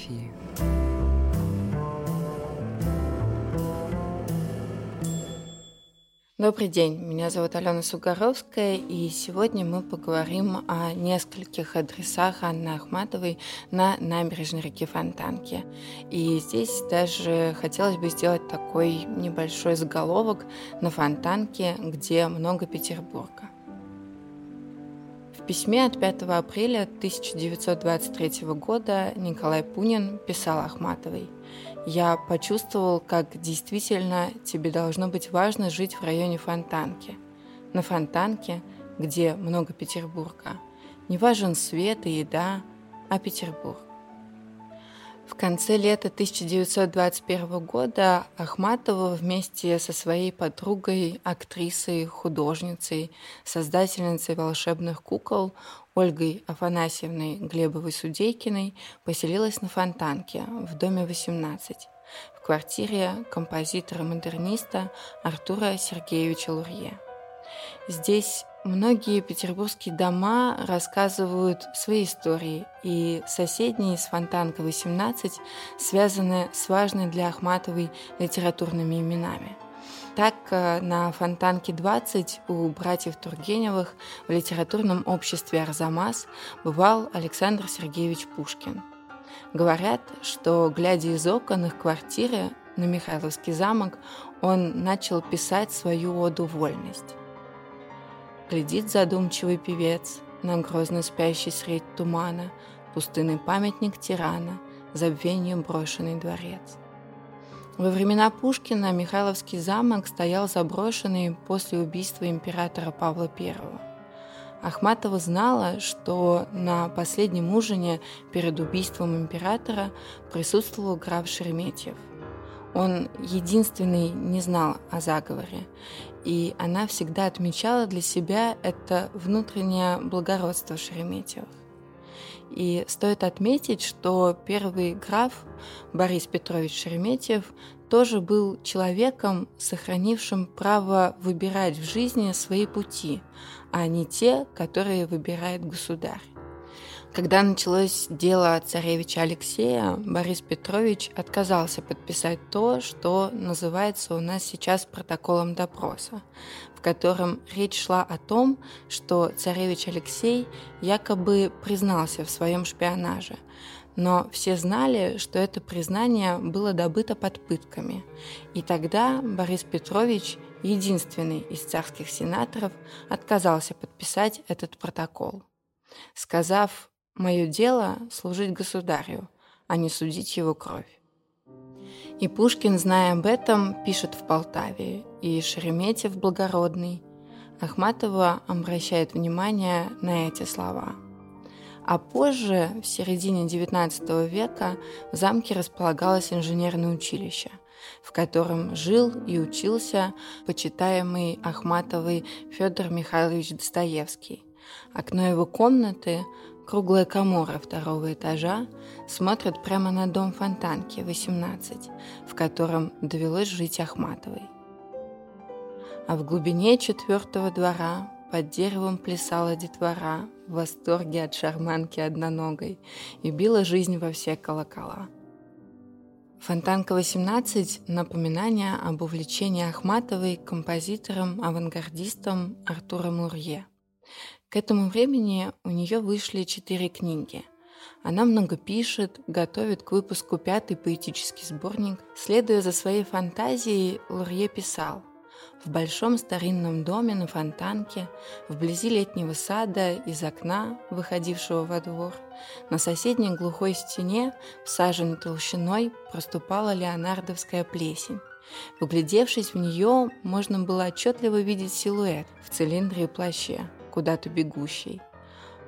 фотографии. Добрый день, меня зовут Алена Сугаровская, и сегодня мы поговорим о нескольких адресах Анны Ахматовой на набережной реки Фонтанки. И здесь даже хотелось бы сделать такой небольшой заголовок на Фонтанке, где много Петербурга. Письме от 5 апреля 1923 года Николай Пунин писал Ахматовой – я почувствовал, как действительно тебе должно быть важно жить в районе Фонтанки. На Фонтанке, где много Петербурга, не важен свет и еда, а Петербург. В конце лета 1921 года Ахматова вместе со своей подругой, актрисой, художницей, создательницей волшебных кукол Ольгой Афанасьевной Глебовой-Судейкиной поселилась на Фонтанке в доме 18 в квартире композитора-модерниста Артура Сергеевича Лурье. Здесь многие петербургские дома рассказывают свои истории, и соседние с Фонтанка 18 связаны с важной для Ахматовой литературными именами. Так, э, на Фонтанке 20 у братьев Тургеневых в литературном обществе «Арзамас» бывал Александр Сергеевич Пушкин. Говорят, что, глядя из окон их квартиры на Михайловский замок, он начал писать свою оду «Вольность». Глядит задумчивый певец на грозно спящий средь тумана, пустынный памятник тирана, забвению брошенный дворец. Во времена Пушкина Михайловский замок стоял заброшенный после убийства императора Павла I. Ахматова знала, что на последнем ужине перед убийством императора присутствовал граф Шереметьев – он единственный не знал о заговоре, и она всегда отмечала для себя это внутреннее благородство Шереметьевых. И стоит отметить, что первый граф Борис Петрович Шереметьев тоже был человеком, сохранившим право выбирать в жизни свои пути, а не те, которые выбирает государь. Когда началось дело царевича Алексея, Борис Петрович отказался подписать то, что называется у нас сейчас протоколом допроса, в котором речь шла о том, что царевич Алексей якобы признался в своем шпионаже, но все знали, что это признание было добыто под пытками. И тогда Борис Петрович, единственный из царских сенаторов, отказался подписать этот протокол. Сказав Мое дело — служить государю, а не судить его кровь. И Пушкин, зная об этом, пишет в Полтаве, и Шереметьев благородный. Ахматова обращает внимание на эти слова. А позже, в середине XIX века, в замке располагалось инженерное училище, в котором жил и учился почитаемый Ахматовый Федор Михайлович Достоевский. Окно его комнаты Круглая комора второго этажа смотрит прямо на дом Фонтанки, 18, в котором довелось жить Ахматовой. А в глубине четвертого двора под деревом плясала детвора в восторге от шарманки одноногой и била жизнь во все колокола. Фонтанка 18 – напоминание об увлечении Ахматовой композитором-авангардистом Артуром Лурье. К этому времени у нее вышли четыре книги. Она много пишет, готовит к выпуску пятый поэтический сборник. Следуя за своей фантазией, Лурье писал «В большом старинном доме на фонтанке, вблизи летнего сада, из окна, выходившего во двор, на соседней глухой стене, всаженной толщиной, проступала леонардовская плесень. Углядевшись в нее, можно было отчетливо видеть силуэт в цилиндре и плаще куда-то бегущий.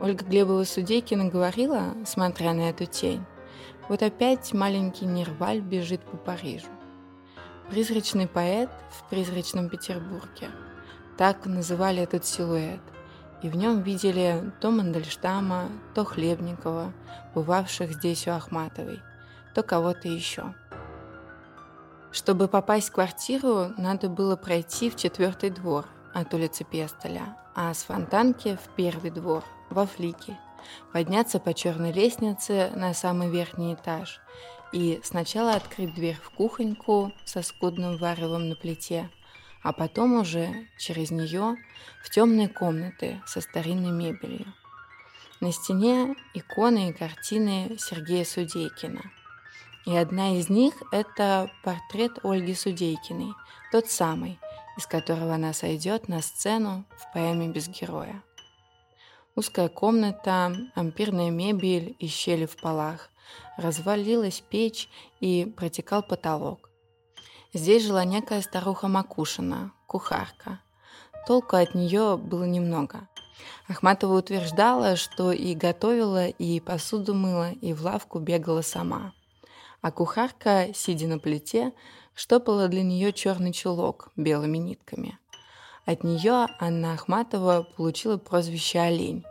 Ольга Глебова-Судейкина говорила, смотря на эту тень, вот опять маленький Нерваль бежит по Парижу. Призрачный поэт в призрачном Петербурге. Так называли этот силуэт. И в нем видели то Мандельштама, то Хлебникова, бывавших здесь у Ахматовой, то кого-то еще. Чтобы попасть в квартиру, надо было пройти в четвертый двор от улицы Пестоля, а с Фонтанки в первый двор, во Флике, подняться по черной лестнице на самый верхний этаж и сначала открыть дверь в кухоньку со скудным варевом на плите, а потом уже через нее в темные комнаты со старинной мебелью. На стене иконы и картины Сергея Судейкина. И одна из них – это портрет Ольги Судейкиной, тот самый, из которого она сойдет на сцену в поэме «Без героя». Узкая комната, ампирная мебель и щели в полах, развалилась печь и протекал потолок. Здесь жила некая старуха Макушина, кухарка. Толку от нее было немного. Ахматова утверждала, что и готовила, и посуду мыла, и в лавку бегала сама. А кухарка, сидя на плите, штопала для нее черный чулок белыми нитками. От нее Анна Ахматова получила прозвище «Олень»,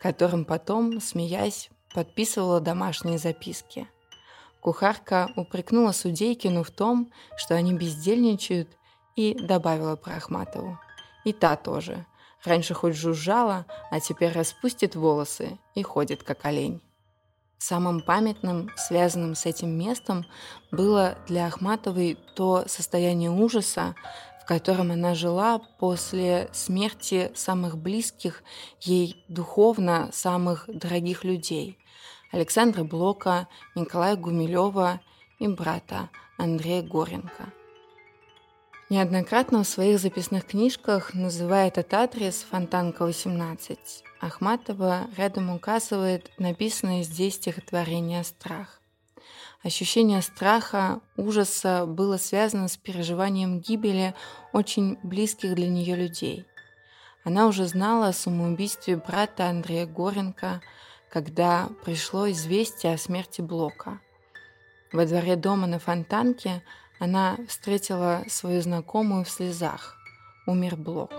которым потом, смеясь, подписывала домашние записки. Кухарка упрекнула Судейкину в том, что они бездельничают, и добавила про Ахматову. И та тоже. Раньше хоть жужжала, а теперь распустит волосы и ходит как олень. Самым памятным, связанным с этим местом, было для Ахматовой то состояние ужаса, в котором она жила после смерти самых близких ей духовно самых дорогих людей – Александра Блока, Николая Гумилева и брата Андрея Горенко – Неоднократно в своих записных книжках называя этот адрес Фонтанка 18. Ахматова рядом указывает написанное здесь стихотворение «Страх». Ощущение страха, ужаса было связано с переживанием гибели очень близких для нее людей. Она уже знала о самоубийстве брата Андрея Горенко, когда пришло известие о смерти Блока. Во дворе дома на Фонтанке она встретила свою знакомую в слезах. Умер Блок.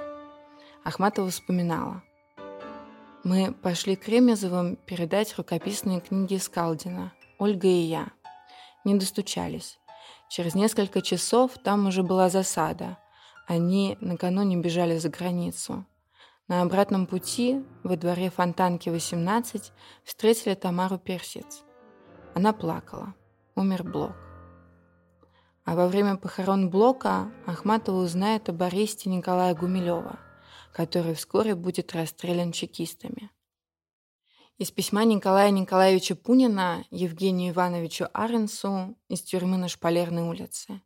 Ахматова вспоминала. Мы пошли к Ремезовым передать рукописные книги Скалдина, Ольга и я. Не достучались. Через несколько часов там уже была засада. Они накануне бежали за границу. На обратном пути во дворе Фонтанки 18 встретили Тамару Персиц. Она плакала. Умер Блок. А во время похорон Блока Ахматова узнает об аресте Николая Гумилева, который вскоре будет расстрелян чекистами. Из письма Николая Николаевича Пунина Евгению Ивановичу Аренсу из тюрьмы на Шпалерной улице.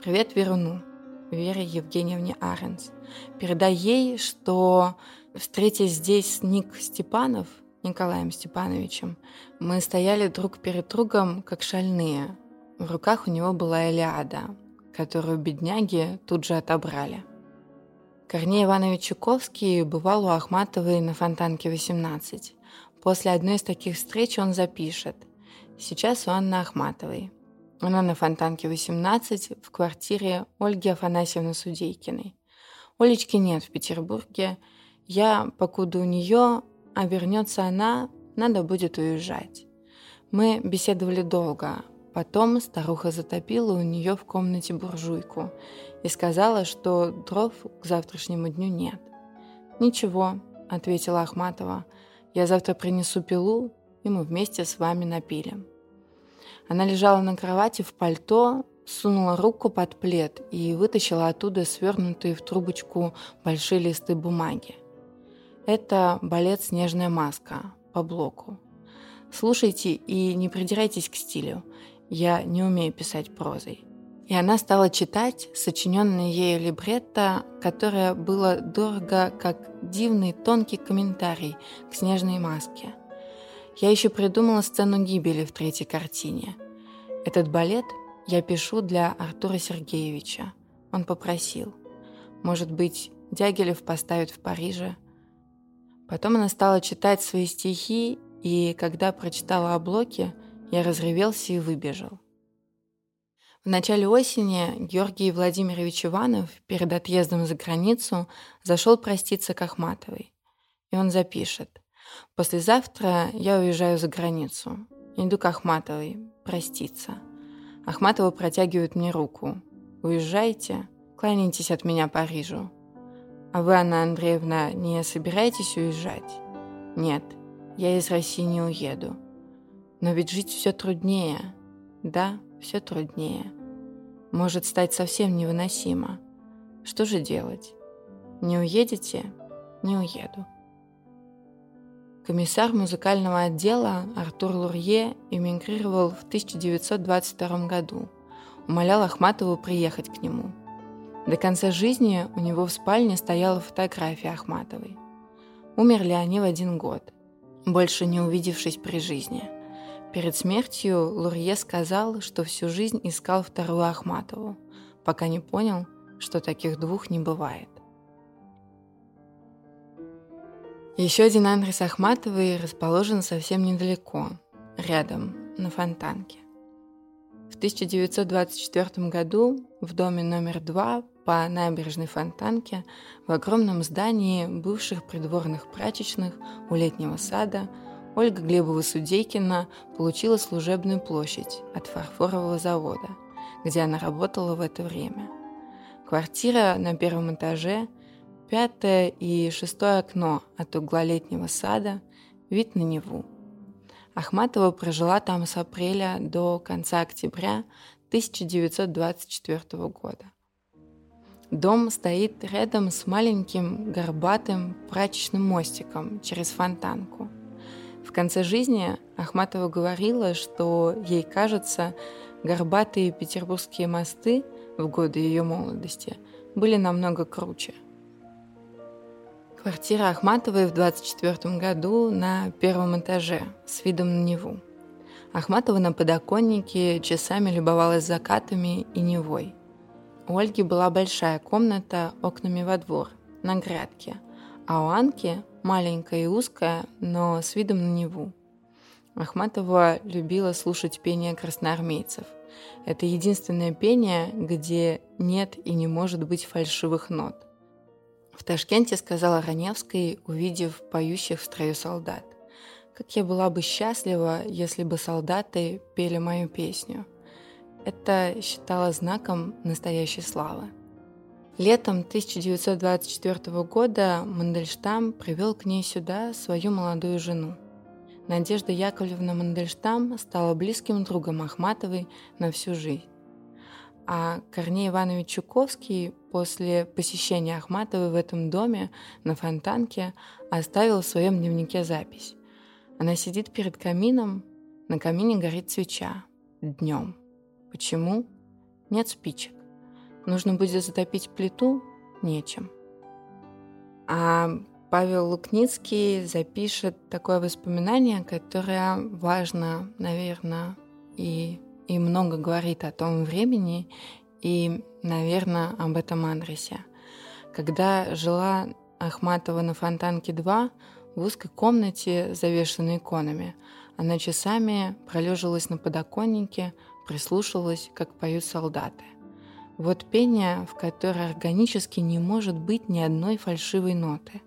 Привет Веруну, Вере Евгеньевне Аренс. Передай ей, что, встретясь здесь с Ник Степанов, Николаем Степановичем, мы стояли друг перед другом, как шальные, в руках у него была Элиада, которую бедняги тут же отобрали. Корней Иванович Чуковский бывал у Ахматовой на Фонтанке 18. После одной из таких встреч он запишет «Сейчас у Анны Ахматовой». Она на Фонтанке 18 в квартире Ольги Афанасьевны Судейкиной. Олечки нет в Петербурге. Я, покуда у нее, а вернется она, надо будет уезжать. Мы беседовали долго, Потом старуха затопила у нее в комнате буржуйку и сказала, что дров к завтрашнему дню нет. «Ничего», — ответила Ахматова, — «я завтра принесу пилу, и мы вместе с вами напилим». Она лежала на кровати в пальто, сунула руку под плед и вытащила оттуда свернутые в трубочку большие листы бумаги. Это балет «Снежная маска» по блоку. Слушайте и не придирайтесь к стилю. Я не умею писать прозой. И она стала читать сочиненное ею либретто, которое было дорого, как дивный тонкий комментарий к снежной маске. Я еще придумала сцену гибели в третьей картине. Этот балет я пишу для Артура Сергеевича. Он попросил. Может быть, Дягилев поставит в Париже. Потом она стала читать свои стихи, и когда прочитала о Блоке, я разревелся и выбежал. В начале осени Георгий Владимирович Иванов перед отъездом за границу зашел проститься к Ахматовой. И он запишет. «Послезавтра я уезжаю за границу. Иду к Ахматовой проститься. Ахматова протягивает мне руку. Уезжайте, кланяйтесь от меня Парижу. А вы, Анна Андреевна, не собираетесь уезжать? Нет, я из России не уеду. Но ведь жить все труднее. Да, все труднее. Может стать совсем невыносимо. Что же делать? Не уедете? Не уеду. Комиссар музыкального отдела Артур Лурье эмигрировал в 1922 году. Умолял Ахматову приехать к нему. До конца жизни у него в спальне стояла фотография Ахматовой. Умерли они в один год, больше не увидевшись при жизни. Перед смертью Лурье сказал, что всю жизнь искал вторую Ахматову, пока не понял, что таких двух не бывает. Еще один адрес Ахматовой расположен совсем недалеко, рядом, на Фонтанке. В 1924 году в доме номер два по набережной Фонтанке в огромном здании бывших придворных прачечных у летнего сада Ольга Глебова-Судейкина получила служебную площадь от фарфорового завода, где она работала в это время. Квартира на первом этаже – Пятое и шестое окно от угла летнего сада, вид на Неву. Ахматова прожила там с апреля до конца октября 1924 года. Дом стоит рядом с маленьким горбатым прачечным мостиком через фонтанку. В конце жизни Ахматова говорила, что ей кажется, горбатые петербургские мосты в годы ее молодости были намного круче – Квартира Ахматовой в 24 году на первом этаже с видом на Неву. Ахматова на подоконнике часами любовалась закатами и Невой. У Ольги была большая комната окнами во двор, на грядке, а у Анки маленькая и узкая, но с видом на Неву. Ахматова любила слушать пение красноармейцев. Это единственное пение, где нет и не может быть фальшивых нот – в Ташкенте сказала Раневской, увидев поющих в строю солдат. Как я была бы счастлива, если бы солдаты пели мою песню. Это считала знаком настоящей славы. Летом 1924 года Мандельштам привел к ней сюда свою молодую жену. Надежда Яковлевна Мандельштам стала близким другом Ахматовой на всю жизнь. А Корней Иванович Чуковский после посещения Ахматовой в этом доме на Фонтанке оставил в своем дневнике запись. Она сидит перед камином, на камине горит свеча. Днем. Почему? Нет спичек. Нужно будет затопить плиту? Нечем. А Павел Лукницкий запишет такое воспоминание, которое важно, наверное, и и много говорит о том времени и, наверное, об этом адресе. Когда жила Ахматова на Фонтанке 2 в узкой комнате, завешенной иконами, она часами пролеживалась на подоконнике, прислушивалась, как поют солдаты. Вот пение, в которое органически не может быть ни одной фальшивой ноты.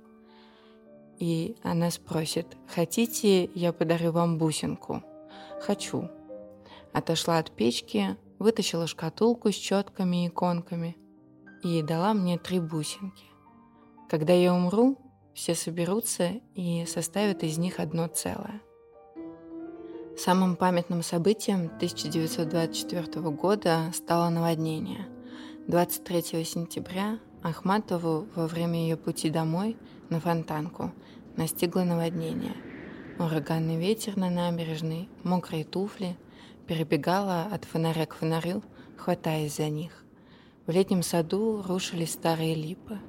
И она спросит, хотите, я подарю вам бусинку? Хочу. Отошла от печки, вытащила шкатулку с четками и иконками и дала мне три бусинки. Когда я умру, все соберутся и составят из них одно целое. Самым памятным событием 1924 года стало наводнение. 23 сентября Ахматову во время ее пути домой на Фонтанку настигло наводнение. Ураганный ветер на набережной, мокрые туфли, перебегала от фонаря к фонарю, хватаясь за них. В летнем саду рушились старые липы.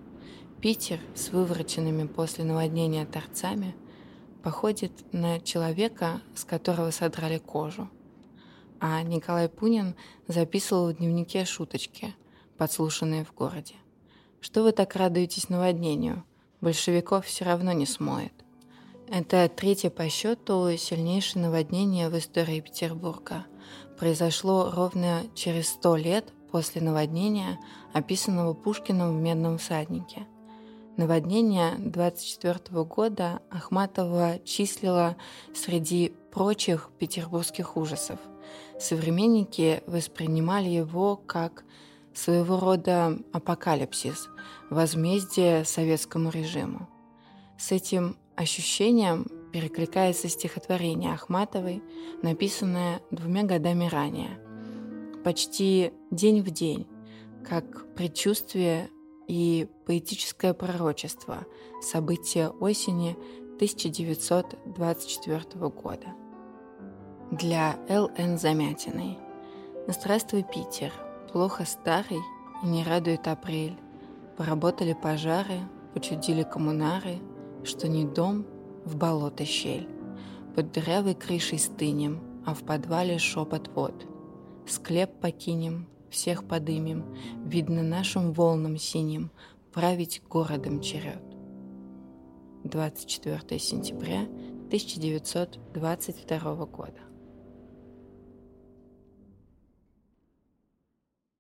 Питер с вывороченными после наводнения торцами походит на человека, с которого содрали кожу. А Николай Пунин записывал в дневнике шуточки, подслушанные в городе. «Что вы так радуетесь наводнению? Большевиков все равно не смоет». Это третье по счету сильнейшее наводнение в истории Петербурга. Произошло ровно через сто лет после наводнения, описанного Пушкиным в «Медном всаднике». Наводнение 24 года Ахматова числила среди прочих петербургских ужасов. Современники воспринимали его как своего рода апокалипсис, возмездие советскому режиму. С этим ощущениям перекликается стихотворение Ахматовой, написанное двумя годами ранее. Почти день в день, как предчувствие и поэтическое пророчество события осени 1924 года. Для Л.Н. Замятиной. Здравствуй, Питер. Плохо старый и не радует апрель. Поработали пожары, почудили коммунары, что не дом, в болото щель. Под дырявой крышей стынем, а в подвале шепот вод. Склеп покинем, всех подымем, видно нашим волнам синим, править городом черед. 24 сентября 1922 года.